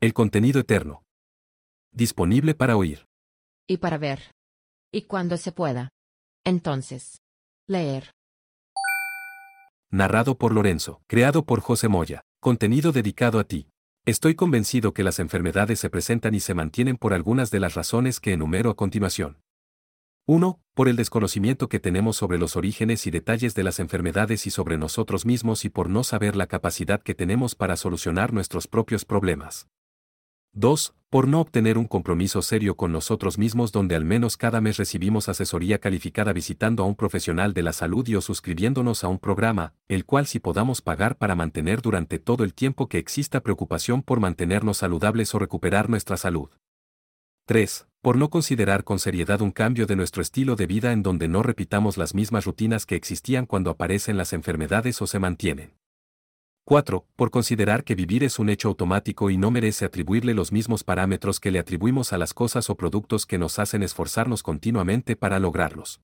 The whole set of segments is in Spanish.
El contenido eterno. Disponible para oír. Y para ver. Y cuando se pueda. Entonces. Leer. Narrado por Lorenzo. Creado por José Moya. Contenido dedicado a ti. Estoy convencido que las enfermedades se presentan y se mantienen por algunas de las razones que enumero a continuación. 1. Por el desconocimiento que tenemos sobre los orígenes y detalles de las enfermedades y sobre nosotros mismos y por no saber la capacidad que tenemos para solucionar nuestros propios problemas. 2. Por no obtener un compromiso serio con nosotros mismos donde al menos cada mes recibimos asesoría calificada visitando a un profesional de la salud y o suscribiéndonos a un programa, el cual si podamos pagar para mantener durante todo el tiempo que exista preocupación por mantenernos saludables o recuperar nuestra salud. 3. Por no considerar con seriedad un cambio de nuestro estilo de vida en donde no repitamos las mismas rutinas que existían cuando aparecen las enfermedades o se mantienen. 4. Por considerar que vivir es un hecho automático y no merece atribuirle los mismos parámetros que le atribuimos a las cosas o productos que nos hacen esforzarnos continuamente para lograrlos.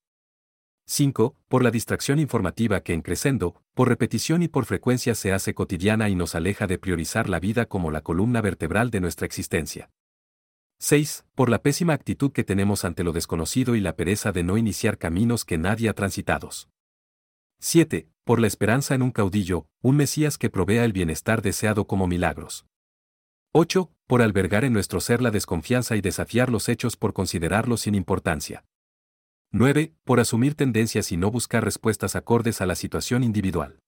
5. Por la distracción informativa que en crescendo, por repetición y por frecuencia se hace cotidiana y nos aleja de priorizar la vida como la columna vertebral de nuestra existencia. 6. Por la pésima actitud que tenemos ante lo desconocido y la pereza de no iniciar caminos que nadie ha transitados. 7 por la esperanza en un caudillo, un Mesías que provea el bienestar deseado como milagros. 8. Por albergar en nuestro ser la desconfianza y desafiar los hechos por considerarlos sin importancia. 9. Por asumir tendencias y no buscar respuestas acordes a la situación individual.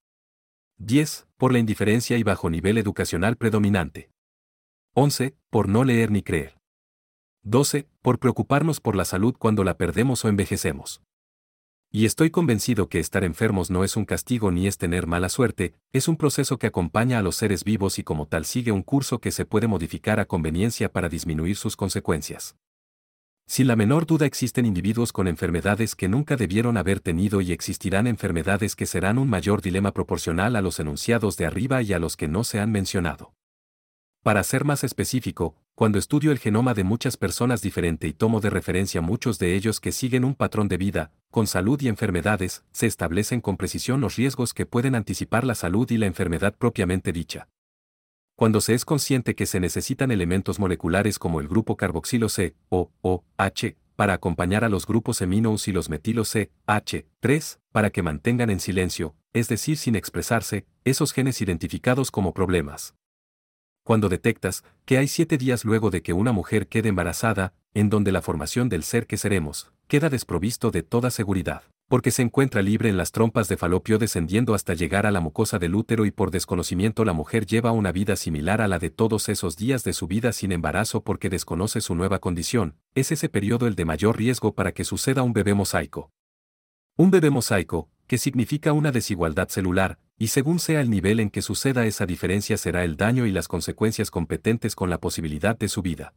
10. Por la indiferencia y bajo nivel educacional predominante. 11. Por no leer ni creer. 12. Por preocuparnos por la salud cuando la perdemos o envejecemos. Y estoy convencido que estar enfermos no es un castigo ni es tener mala suerte, es un proceso que acompaña a los seres vivos y como tal sigue un curso que se puede modificar a conveniencia para disminuir sus consecuencias. Sin la menor duda existen individuos con enfermedades que nunca debieron haber tenido y existirán enfermedades que serán un mayor dilema proporcional a los enunciados de arriba y a los que no se han mencionado. Para ser más específico, cuando estudio el genoma de muchas personas diferente y tomo de referencia muchos de ellos que siguen un patrón de vida, con salud y enfermedades, se establecen con precisión los riesgos que pueden anticipar la salud y la enfermedad propiamente dicha. Cuando se es consciente que se necesitan elementos moleculares como el grupo carboxilo C, O, O, H, para acompañar a los grupos aminos y los metilos C, H, 3, para que mantengan en silencio, es decir, sin expresarse, esos genes identificados como problemas cuando detectas que hay siete días luego de que una mujer quede embarazada, en donde la formación del ser que seremos queda desprovisto de toda seguridad, porque se encuentra libre en las trompas de falopio descendiendo hasta llegar a la mucosa del útero y por desconocimiento la mujer lleva una vida similar a la de todos esos días de su vida sin embarazo porque desconoce su nueva condición, es ese periodo el de mayor riesgo para que suceda un bebé mosaico. Un bebé mosaico, que significa una desigualdad celular, y según sea el nivel en que suceda esa diferencia será el daño y las consecuencias competentes con la posibilidad de su vida.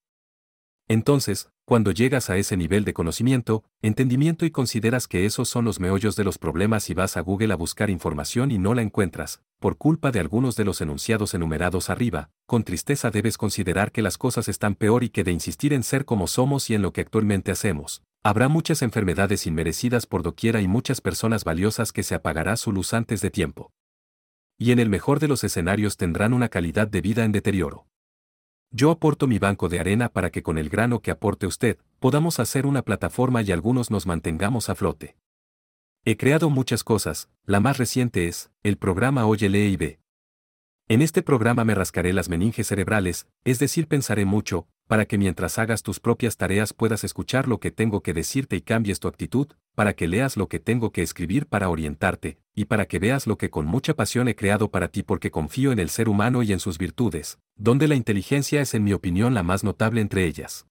Entonces, cuando llegas a ese nivel de conocimiento, entendimiento y consideras que esos son los meollos de los problemas y vas a Google a buscar información y no la encuentras, por culpa de algunos de los enunciados enumerados arriba, con tristeza debes considerar que las cosas están peor y que de insistir en ser como somos y en lo que actualmente hacemos, habrá muchas enfermedades inmerecidas por doquiera y muchas personas valiosas que se apagará su luz antes de tiempo y en el mejor de los escenarios tendrán una calidad de vida en deterioro. Yo aporto mi banco de arena para que con el grano que aporte usted, podamos hacer una plataforma y algunos nos mantengamos a flote. He creado muchas cosas, la más reciente es, el programa Oye Lee y Ve. En este programa me rascaré las meninges cerebrales, es decir, pensaré mucho, para que mientras hagas tus propias tareas puedas escuchar lo que tengo que decirte y cambies tu actitud, para que leas lo que tengo que escribir para orientarte, y para que veas lo que con mucha pasión he creado para ti porque confío en el ser humano y en sus virtudes, donde la inteligencia es en mi opinión la más notable entre ellas.